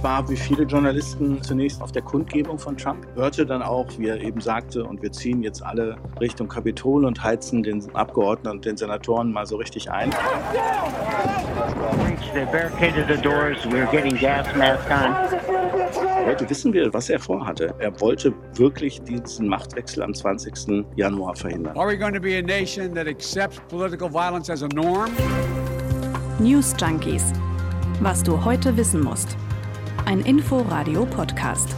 Ich war wie viele Journalisten zunächst auf der Kundgebung von Trump, hörte dann auch, wie er eben sagte, und wir ziehen jetzt alle Richtung Kapitol und heizen den Abgeordneten und den Senatoren mal so richtig ein. Heute wissen wir, was er vorhatte. Er wollte wirklich diesen Machtwechsel am 20. Januar verhindern. Are we going to be a nation that accepts political violence as a norm? News Junkies. Was du heute wissen musst. Ein Info-Radio-Podcast.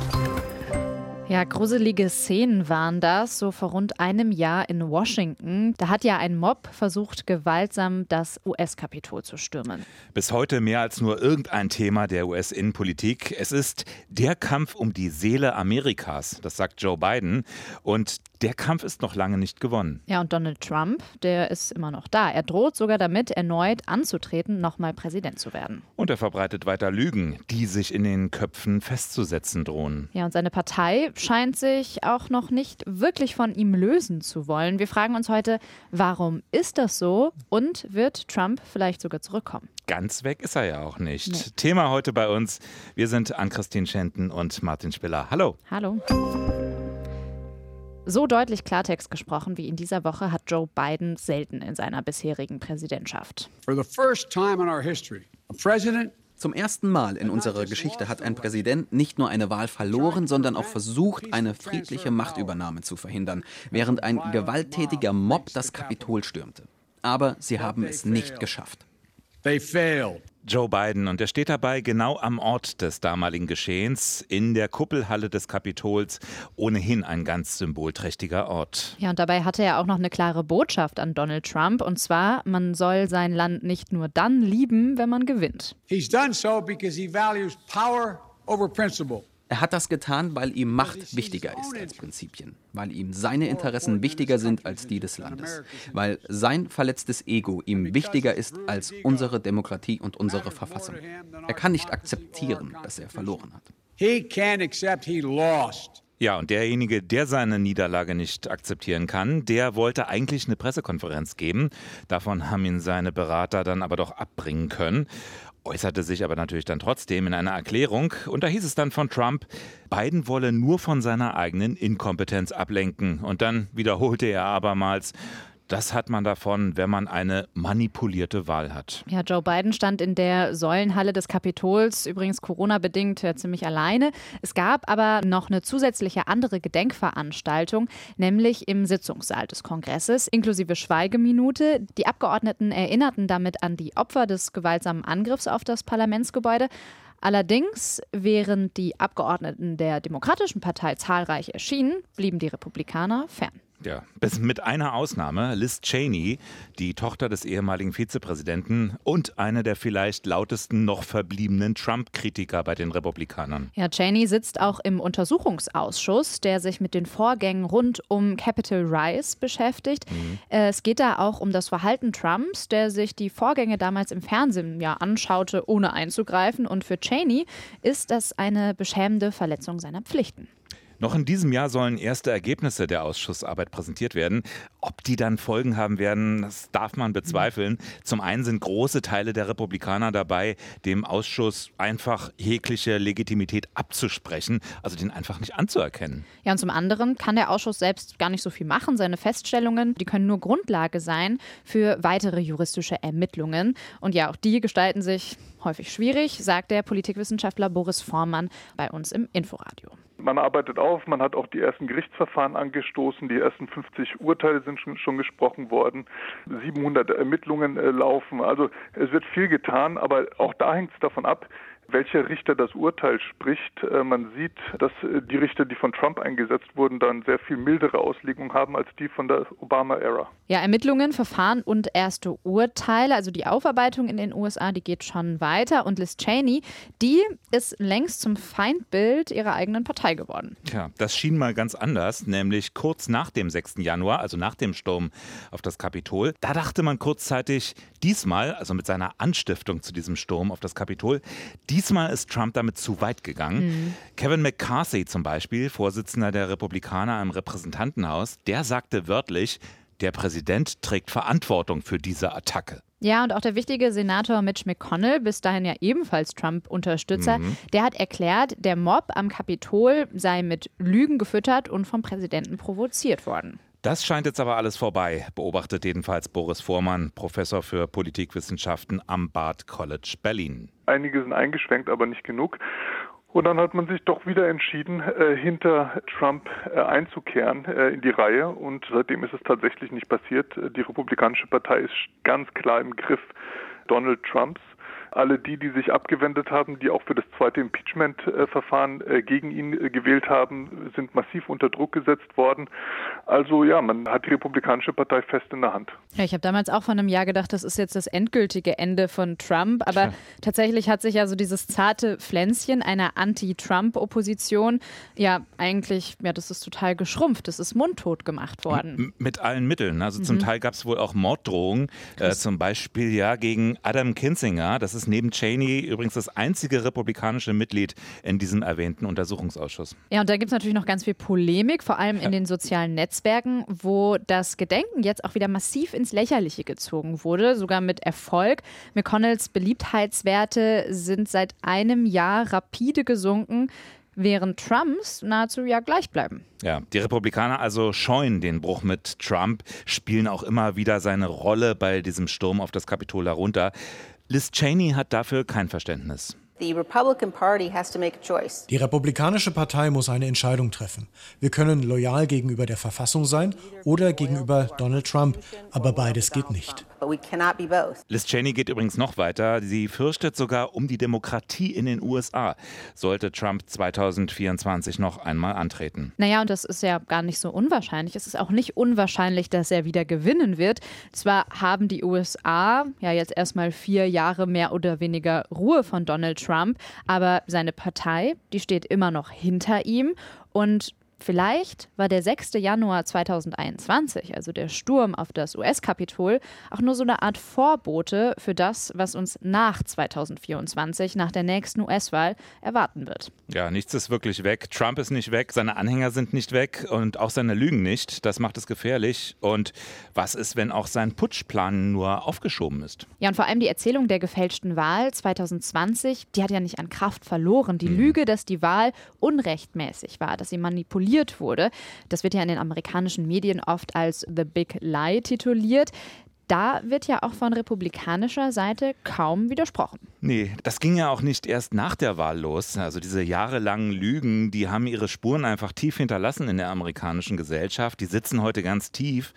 Ja, gruselige Szenen waren das, so vor rund einem Jahr in Washington. Da hat ja ein Mob versucht, gewaltsam das US-Kapitol zu stürmen. Bis heute mehr als nur irgendein Thema der US-Innenpolitik. Es ist der Kampf um die Seele Amerikas, das sagt Joe Biden. Und der Kampf ist noch lange nicht gewonnen. Ja, und Donald Trump, der ist immer noch da. Er droht sogar damit, erneut anzutreten, nochmal Präsident zu werden. Und er verbreitet weiter Lügen, die sich in den Köpfen festzusetzen drohen. Ja, und seine Partei scheint sich auch noch nicht wirklich von ihm lösen zu wollen. Wir fragen uns heute, warum ist das so und wird Trump vielleicht sogar zurückkommen? Ganz weg ist er ja auch nicht. Nee. Thema heute bei uns. Wir sind Ann-Christine Schenten und Martin Spiller. Hallo. Hallo. So deutlich Klartext gesprochen wie in dieser Woche hat Joe Biden selten in seiner bisherigen Präsidentschaft. For the first time in our history, a president zum ersten Mal in unserer Geschichte hat ein Präsident nicht nur eine Wahl verloren, sondern auch versucht, eine friedliche Machtübernahme zu verhindern, während ein gewalttätiger Mob das Kapitol stürmte. Aber sie haben es nicht geschafft. They failed. Joe Biden und er steht dabei genau am Ort des damaligen Geschehens in der Kuppelhalle des Kapitols, ohnehin ein ganz symbolträchtiger Ort. Ja, und dabei hatte er auch noch eine klare Botschaft an Donald Trump und zwar, man soll sein Land nicht nur dann lieben, wenn man gewinnt. He's done so because he values power over principle. Er hat das getan, weil ihm Macht wichtiger ist als Prinzipien, weil ihm seine Interessen wichtiger sind als die des Landes, weil sein verletztes Ego ihm wichtiger ist als unsere Demokratie und unsere Verfassung. Er kann nicht akzeptieren, dass er verloren hat. Ja, und derjenige, der seine Niederlage nicht akzeptieren kann, der wollte eigentlich eine Pressekonferenz geben. Davon haben ihn seine Berater dann aber doch abbringen können äußerte sich aber natürlich dann trotzdem in einer Erklärung. Und da hieß es dann von Trump, Biden wolle nur von seiner eigenen Inkompetenz ablenken. Und dann wiederholte er abermals, das hat man davon, wenn man eine manipulierte Wahl hat. Ja, Joe Biden stand in der Säulenhalle des Kapitols, übrigens Corona-bedingt ja ziemlich alleine. Es gab aber noch eine zusätzliche andere Gedenkveranstaltung, nämlich im Sitzungssaal des Kongresses, inklusive Schweigeminute. Die Abgeordneten erinnerten damit an die Opfer des gewaltsamen Angriffs auf das Parlamentsgebäude. Allerdings, während die Abgeordneten der Demokratischen Partei zahlreich erschienen, blieben die Republikaner fern. Ja, bis mit einer Ausnahme, Liz Cheney, die Tochter des ehemaligen Vizepräsidenten und eine der vielleicht lautesten noch verbliebenen Trump-Kritiker bei den Republikanern. Ja, Cheney sitzt auch im Untersuchungsausschuss, der sich mit den Vorgängen rund um Capitol Rise beschäftigt. Mhm. Äh, es geht da auch um das Verhalten Trumps, der sich die Vorgänge damals im Fernsehen ja anschaute, ohne einzugreifen. Und für Cheney ist das eine beschämende Verletzung seiner Pflichten. Noch in diesem Jahr sollen erste Ergebnisse der Ausschussarbeit präsentiert werden. Ob die dann Folgen haben werden, das darf man bezweifeln. Zum einen sind große Teile der Republikaner dabei, dem Ausschuss einfach jegliche Legitimität abzusprechen, also den einfach nicht anzuerkennen. Ja, und zum anderen kann der Ausschuss selbst gar nicht so viel machen. Seine Feststellungen, die können nur Grundlage sein für weitere juristische Ermittlungen. Und ja, auch die gestalten sich häufig schwierig, sagt der Politikwissenschaftler Boris Vormann bei uns im Inforadio. Man arbeitet auf, man hat auch die ersten Gerichtsverfahren angestoßen, die ersten 50 Urteile sind schon, schon gesprochen worden, 700 Ermittlungen äh, laufen. Also es wird viel getan, aber auch da hängt es davon ab, welcher Richter das Urteil spricht. Äh, man sieht, dass äh, die Richter, die von Trump eingesetzt wurden, dann sehr viel mildere Auslegung haben als die von der Obama-Ära. Ja, Ermittlungen, Verfahren und erste Urteile, also die Aufarbeitung in den USA, die geht schon weiter. Und Liz Cheney, die ist längst zum Feindbild ihrer eigenen Partei geworden. Tja, das schien mal ganz anders, nämlich kurz nach dem 6. Januar, also nach dem Sturm auf das Kapitol. Da dachte man kurzzeitig, diesmal, also mit seiner Anstiftung zu diesem Sturm auf das Kapitol, Diesmal ist Trump damit zu weit gegangen. Mhm. Kevin McCarthy zum Beispiel, Vorsitzender der Republikaner im Repräsentantenhaus, der sagte wörtlich, der Präsident trägt Verantwortung für diese Attacke. Ja, und auch der wichtige Senator Mitch McConnell, bis dahin ja ebenfalls Trump-Unterstützer, mhm. der hat erklärt, der Mob am Kapitol sei mit Lügen gefüttert und vom Präsidenten provoziert worden. Das scheint jetzt aber alles vorbei, beobachtet jedenfalls Boris Vormann, Professor für Politikwissenschaften am Bard College Berlin. Einige sind eingeschränkt, aber nicht genug. Und dann hat man sich doch wieder entschieden, äh, hinter Trump äh, einzukehren äh, in die Reihe. Und seitdem ist es tatsächlich nicht passiert. Die Republikanische Partei ist ganz klar im Griff Donald Trumps. Alle die, die sich abgewendet haben, die auch für das zweite Impeachment-Verfahren äh, gegen ihn äh, gewählt haben, sind massiv unter Druck gesetzt worden. Also ja, man hat die Republikanische Partei fest in der Hand. Ja, ich habe damals auch von einem Jahr gedacht, das ist jetzt das endgültige Ende von Trump. Aber ja. tatsächlich hat sich ja so dieses zarte Pflänzchen einer Anti-Trump-Opposition ja eigentlich, ja, das ist total geschrumpft. Das ist mundtot gemacht worden. M mit allen Mitteln. Also mhm. zum Teil gab es wohl auch Morddrohungen. Äh, zum Beispiel ja gegen Adam Kinzinger. Das ist ist neben Cheney übrigens das einzige republikanische Mitglied in diesem erwähnten Untersuchungsausschuss. Ja, und da gibt es natürlich noch ganz viel Polemik, vor allem in den sozialen Netzwerken, wo das Gedenken jetzt auch wieder massiv ins Lächerliche gezogen wurde, sogar mit Erfolg. McConnells Beliebtheitswerte sind seit einem Jahr rapide gesunken während Trumps nahezu ja gleich bleiben. Ja, die Republikaner also scheuen den Bruch mit Trump, spielen auch immer wieder seine Rolle bei diesem Sturm auf das Kapitol herunter. Liz Cheney hat dafür kein Verständnis. Die Republikanische Partei muss eine Entscheidung treffen. Wir können loyal gegenüber der Verfassung sein oder gegenüber Donald Trump, aber beides geht nicht. Liz Cheney geht übrigens noch weiter. Sie fürchtet sogar um die Demokratie in den USA, sollte Trump 2024 noch einmal antreten. Naja, und das ist ja gar nicht so unwahrscheinlich. Es ist auch nicht unwahrscheinlich, dass er wieder gewinnen wird. Zwar haben die USA ja jetzt erstmal vier Jahre mehr oder weniger Ruhe von Donald Trump, aber seine Partei, die steht immer noch hinter ihm. Und Vielleicht war der 6. Januar 2021, also der Sturm auf das US-Kapitol, auch nur so eine Art Vorbote für das, was uns nach 2024, nach der nächsten US-Wahl, erwarten wird. Ja, nichts ist wirklich weg. Trump ist nicht weg, seine Anhänger sind nicht weg und auch seine Lügen nicht. Das macht es gefährlich. Und was ist, wenn auch sein Putschplan nur aufgeschoben ist? Ja, und vor allem die Erzählung der gefälschten Wahl 2020, die hat ja nicht an Kraft verloren. Die mhm. Lüge, dass die Wahl unrechtmäßig war, dass sie manipuliert manipuliert wurde. Das wird ja in den amerikanischen Medien oft als The Big Lie tituliert. Da wird ja auch von republikanischer Seite kaum widersprochen. Nee, das ging ja auch nicht erst nach der Wahl los. Also diese jahrelangen Lügen, die haben ihre Spuren einfach tief hinterlassen in der amerikanischen Gesellschaft. Die sitzen heute ganz tief.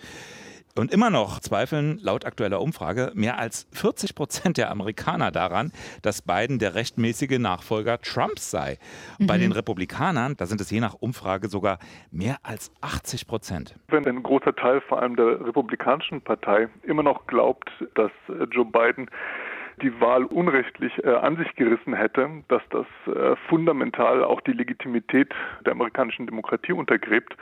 Und immer noch zweifeln laut aktueller Umfrage mehr als 40 Prozent der Amerikaner daran, dass Biden der rechtmäßige Nachfolger Trumps sei. Mhm. Bei den Republikanern, da sind es je nach Umfrage sogar mehr als 80 Prozent. Wenn ein großer Teil vor allem der Republikanischen Partei immer noch glaubt, dass Joe Biden die Wahl unrechtlich äh, an sich gerissen hätte, dass das äh, fundamental auch die Legitimität der amerikanischen Demokratie untergräbt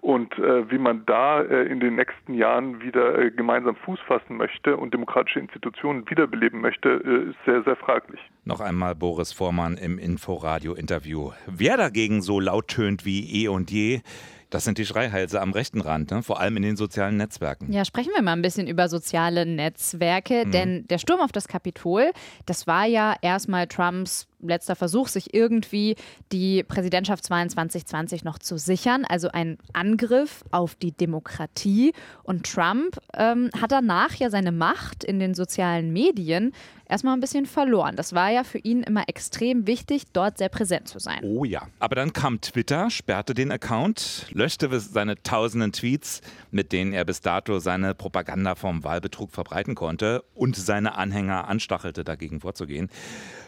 und äh, wie man da äh, in den nächsten Jahren wieder äh, gemeinsam Fuß fassen möchte und demokratische Institutionen wiederbeleben möchte, äh, ist sehr, sehr fraglich. Noch einmal Boris Vormann im Inforadio-Interview. Wer dagegen so laut tönt wie eh und je, das sind die Schreihälse am rechten Rand, ne? vor allem in den sozialen Netzwerken. Ja, sprechen wir mal ein bisschen über soziale Netzwerke, mhm. denn der Sturm auf das Kapitol, das war ja erstmal Trumps letzter Versuch, sich irgendwie die Präsidentschaftswahlen 2020 noch zu sichern. Also ein Angriff auf die Demokratie. Und Trump ähm, hat danach ja seine Macht in den sozialen Medien erstmal ein bisschen verloren. Das war ja für ihn immer extrem wichtig, dort sehr präsent zu sein. Oh ja. Aber dann kam Twitter, sperrte den Account, löschte seine tausenden Tweets, mit denen er bis dato seine Propaganda vom Wahlbetrug verbreiten konnte und seine Anhänger anstachelte, dagegen vorzugehen.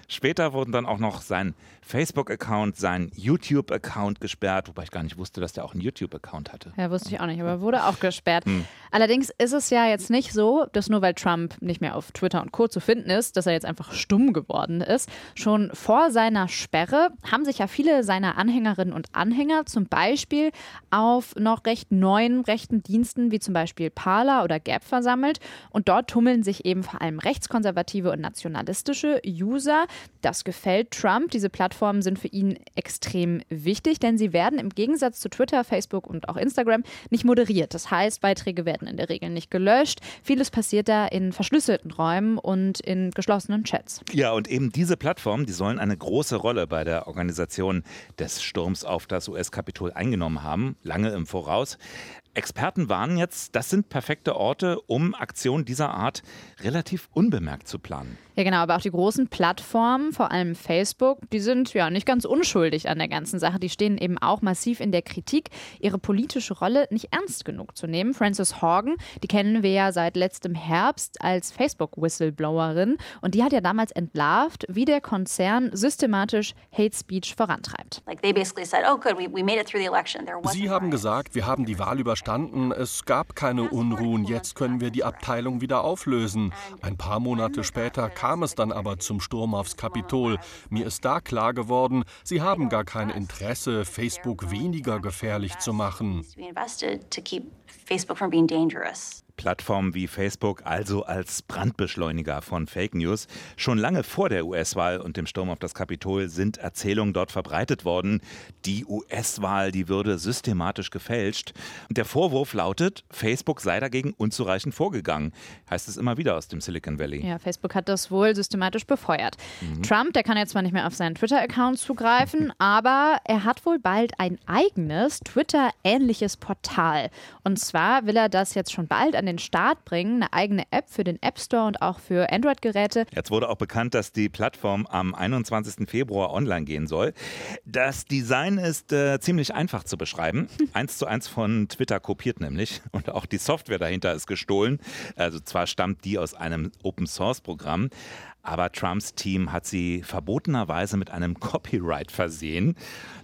Später wurden dann auch noch sein Facebook-Account, sein YouTube-Account gesperrt, wobei ich gar nicht wusste, dass der auch einen YouTube-Account hatte. Ja, wusste ich auch nicht, aber wurde auch gesperrt. Hm. Allerdings ist es ja jetzt nicht so, dass nur weil Trump nicht mehr auf Twitter und Co. zu finden ist, dass er jetzt einfach stumm geworden ist. Schon vor seiner Sperre haben sich ja viele seiner Anhängerinnen und Anhänger zum Beispiel auf noch recht neuen rechten Diensten wie zum Beispiel Parler oder Gap versammelt. Und dort tummeln sich eben vor allem rechtskonservative und nationalistische User. Das gefällt Trump. Diese Plattformen sind für ihn extrem wichtig, denn sie werden im Gegensatz zu Twitter, Facebook und auch Instagram nicht moderiert. Das heißt, Beiträge werden in der Regel nicht gelöscht. Vieles passiert da in verschlüsselten Räumen und in geschlossenen Chats. Ja, und eben diese Plattformen, die sollen eine große Rolle bei der Organisation des Sturms auf das US-Kapitol eingenommen haben, lange im Voraus. Experten warnen jetzt, das sind perfekte Orte, um Aktionen dieser Art relativ unbemerkt zu planen. Ja, genau, aber auch die großen Plattformen, vor allem Facebook, die sind ja nicht ganz unschuldig an der ganzen Sache. Die stehen eben auch massiv in der Kritik, ihre politische Rolle nicht ernst genug zu nehmen. Frances Horgan, die kennen wir ja seit letztem Herbst als Facebook-Whistleblowerin und die hat ja damals entlarvt, wie der Konzern systematisch Hate Speech vorantreibt. Oh, Sie haben gesagt, wir haben die Wahl überstanden, es gab keine Unruhen, jetzt können wir die Abteilung wieder auflösen. Ein paar Monate später kam kam es dann aber zum Sturm aufs Kapitol. Mir ist da klar geworden, sie haben gar kein Interesse, Facebook weniger gefährlich zu machen. Plattformen wie Facebook also als Brandbeschleuniger von Fake News. Schon lange vor der US-Wahl und dem Sturm auf das Kapitol sind Erzählungen dort verbreitet worden, die US-Wahl, die würde systematisch gefälscht. Und der Vorwurf lautet, Facebook sei dagegen unzureichend vorgegangen. Heißt es immer wieder aus dem Silicon Valley. Ja, Facebook hat das wohl systematisch befeuert. Mhm. Trump, der kann jetzt zwar nicht mehr auf seinen Twitter-Account zugreifen, aber er hat wohl bald ein eigenes Twitter-ähnliches Portal. Und zwar will er das jetzt schon bald an den Start bringen, eine eigene App für den App Store und auch für Android-Geräte. Jetzt wurde auch bekannt, dass die Plattform am 21. Februar online gehen soll. Das Design ist äh, ziemlich einfach zu beschreiben. eins zu eins von Twitter kopiert nämlich. Und auch die Software dahinter ist gestohlen. Also zwar stammt die aus einem Open-Source-Programm, aber Trumps Team hat sie verbotenerweise mit einem Copyright versehen.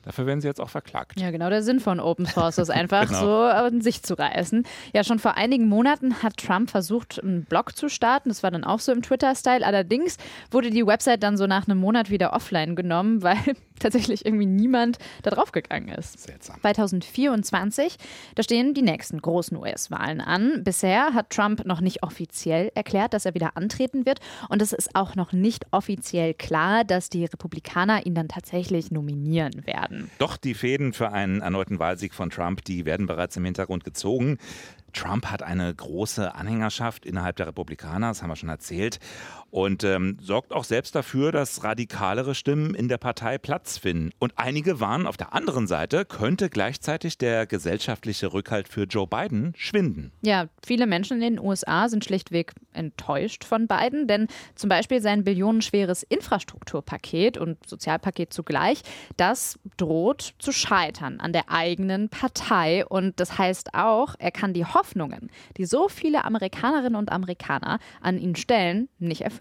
Dafür werden sie jetzt auch verklagt. Ja, genau der Sinn von Open Source ist einfach genau. so an sich zu reißen. Ja, schon vor einigen Monaten hat Trump versucht, einen Blog zu starten. Das war dann auch so im Twitter-Style. Allerdings wurde die Website dann so nach einem Monat wieder offline genommen, weil tatsächlich irgendwie niemand da drauf gegangen ist. Seltsam. 2024, da stehen die nächsten großen US-Wahlen an. Bisher hat Trump noch nicht offiziell erklärt, dass er wieder antreten wird. Und es ist auch noch nicht offiziell klar, dass die Republikaner ihn dann tatsächlich nominieren werden. Doch die Fäden für einen erneuten Wahlsieg von Trump, die werden bereits im Hintergrund gezogen. Trump hat eine große Anhängerschaft innerhalb der Republikaner, das haben wir schon erzählt, und ähm, sorgt auch selbst dafür, dass radikalere Stimmen in der Partei Platz finden. Und einige warnen auf der anderen Seite, könnte gleichzeitig der gesellschaftliche Rückhalt für Joe Biden schwinden. Ja, viele Menschen in den USA sind schlichtweg enttäuscht von Biden, denn zum Beispiel sein billionenschweres Infrastrukturpaket und Sozialpaket zugleich, das droht zu scheitern an der eigenen Partei. Und das heißt auch, er kann die Hoffnung Hoffnungen, die so viele Amerikanerinnen und Amerikaner an ihn stellen, nicht erfüllen.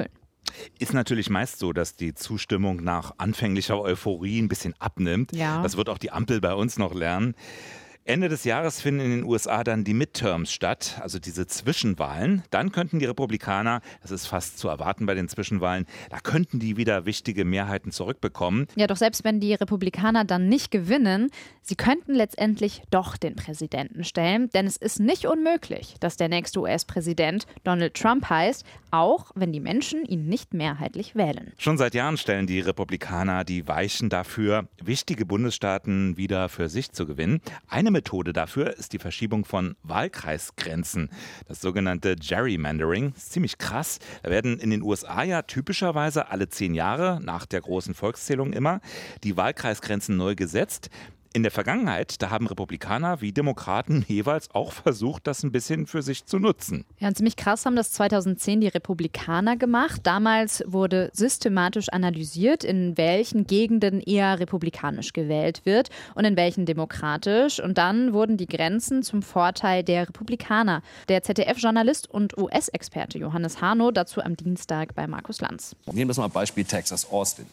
Ist natürlich meist so, dass die Zustimmung nach anfänglicher Euphorie ein bisschen abnimmt. Ja. Das wird auch die Ampel bei uns noch lernen. Ende des Jahres finden in den USA dann die Midterms statt, also diese Zwischenwahlen. Dann könnten die Republikaner, das ist fast zu erwarten bei den Zwischenwahlen, da könnten die wieder wichtige Mehrheiten zurückbekommen. Ja, doch selbst wenn die Republikaner dann nicht gewinnen, sie könnten letztendlich doch den Präsidenten stellen, denn es ist nicht unmöglich, dass der nächste US-Präsident Donald Trump heißt, auch wenn die Menschen ihn nicht mehrheitlich wählen. Schon seit Jahren stellen die Republikaner die Weichen dafür, wichtige Bundesstaaten wieder für sich zu gewinnen. Eine Methode dafür ist die Verschiebung von Wahlkreisgrenzen, das sogenannte Gerrymandering. Das ist ziemlich krass. Da werden in den USA ja typischerweise alle zehn Jahre, nach der großen Volkszählung immer, die Wahlkreisgrenzen neu gesetzt. In der Vergangenheit, da haben Republikaner wie Demokraten jeweils auch versucht, das ein bisschen für sich zu nutzen. Ja, ziemlich krass haben das 2010 die Republikaner gemacht. Damals wurde systematisch analysiert, in welchen Gegenden eher republikanisch gewählt wird und in welchen demokratisch. Und dann wurden die Grenzen zum Vorteil der Republikaner. Der ZDF-Journalist und US-Experte Johannes Hano dazu am Dienstag bei Markus Lanz. Nehmen wir das mal Beispiel Texas, Austin.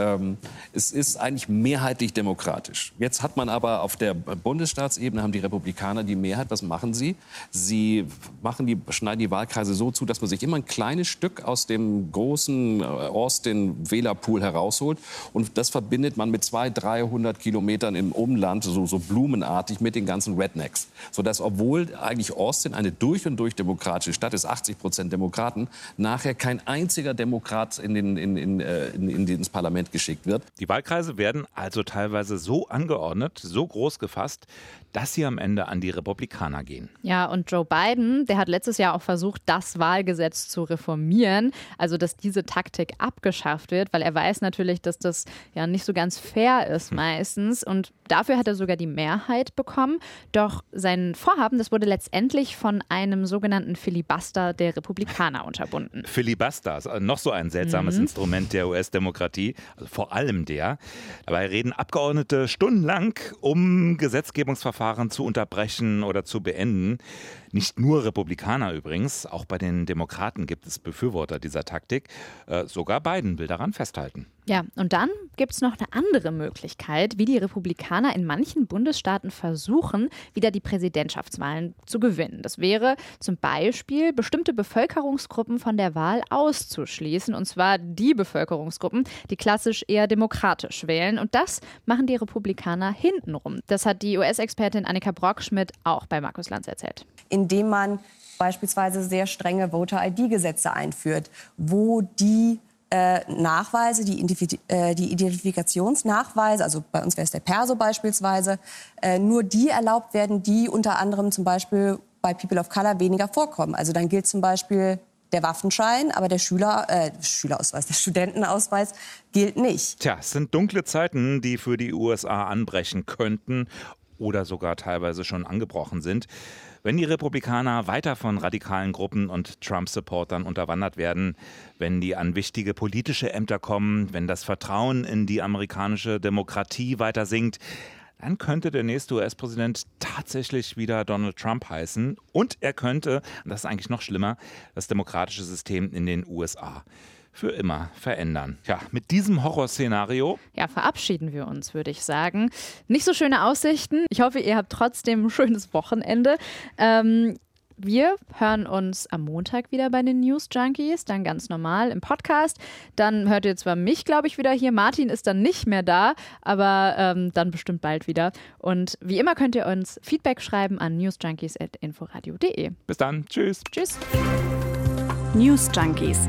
Ähm, es ist eigentlich mehrheitlich demokratisch. Jetzt hat man aber auf der Bundesstaatsebene haben die Republikaner die Mehrheit. Was machen sie? Sie machen die, schneiden die Wahlkreise so zu, dass man sich immer ein kleines Stück aus dem großen äh, Austin-Wählerpool herausholt. Und das verbindet man mit 200, 300 Kilometern im Umland, so, so blumenartig, mit den ganzen Rednecks. Sodass, obwohl eigentlich Austin eine durch und durch demokratische Stadt ist, 80 Prozent Demokraten, nachher kein einziger Demokrat in den, in, in, äh, in, in, ins Parlament geschickt wird. Die Wahlkreise werden also teilweise so angeordnet, so groß gefasst, dass sie am Ende an die Republikaner gehen. Ja, und Joe Biden, der hat letztes Jahr auch versucht, das Wahlgesetz zu reformieren, also dass diese Taktik abgeschafft wird, weil er weiß natürlich, dass das ja nicht so ganz fair ist hm. meistens und dafür hat er sogar die Mehrheit bekommen. Doch sein Vorhaben, das wurde letztendlich von einem sogenannten Filibuster der Republikaner unterbunden. Filibuster, also noch so ein seltsames mhm. Instrument der US-Demokratie, vor allem der. Dabei reden Abgeordnete stundenlang, um Gesetzgebungsverfahren Verfahren zu unterbrechen oder zu beenden. Nicht nur Republikaner übrigens, auch bei den Demokraten gibt es Befürworter dieser Taktik. Äh, sogar Biden will daran festhalten. Ja, und dann gibt es noch eine andere Möglichkeit, wie die Republikaner in manchen Bundesstaaten versuchen, wieder die Präsidentschaftswahlen zu gewinnen. Das wäre zum Beispiel, bestimmte Bevölkerungsgruppen von der Wahl auszuschließen, und zwar die Bevölkerungsgruppen, die klassisch eher demokratisch wählen. Und das machen die Republikaner hintenrum. Das hat die US-Expertin Annika Brockschmidt auch bei Markus Lanz erzählt. Indem man beispielsweise sehr strenge Voter-ID-Gesetze einführt, wo die äh, Nachweise, die, äh, die, Identifikationsnachweise, also bei uns wäre es der Perso beispielsweise, äh, nur die erlaubt werden, die unter anderem zum Beispiel bei People of Color weniger vorkommen. Also dann gilt zum Beispiel der Waffenschein, aber der Schüler, äh, Schülerausweis, der Studentenausweis gilt nicht. Tja, es sind dunkle Zeiten, die für die USA anbrechen könnten oder sogar teilweise schon angebrochen sind. Wenn die Republikaner weiter von radikalen Gruppen und Trump-Supportern unterwandert werden, wenn die an wichtige politische Ämter kommen, wenn das Vertrauen in die amerikanische Demokratie weiter sinkt, dann könnte der nächste US-Präsident tatsächlich wieder Donald Trump heißen. Und er könnte, und das ist eigentlich noch schlimmer, das demokratische System in den USA für immer verändern. Ja, mit diesem Horrorszenario. Ja, verabschieden wir uns, würde ich sagen. Nicht so schöne Aussichten. Ich hoffe, ihr habt trotzdem ein schönes Wochenende. Ähm, wir hören uns am Montag wieder bei den News Junkies, dann ganz normal im Podcast. Dann hört ihr zwar mich, glaube ich, wieder hier. Martin ist dann nicht mehr da, aber ähm, dann bestimmt bald wieder. Und wie immer könnt ihr uns Feedback schreiben an newsjunkies.inforadio.de. Bis dann. Tschüss. Tschüss. News Junkies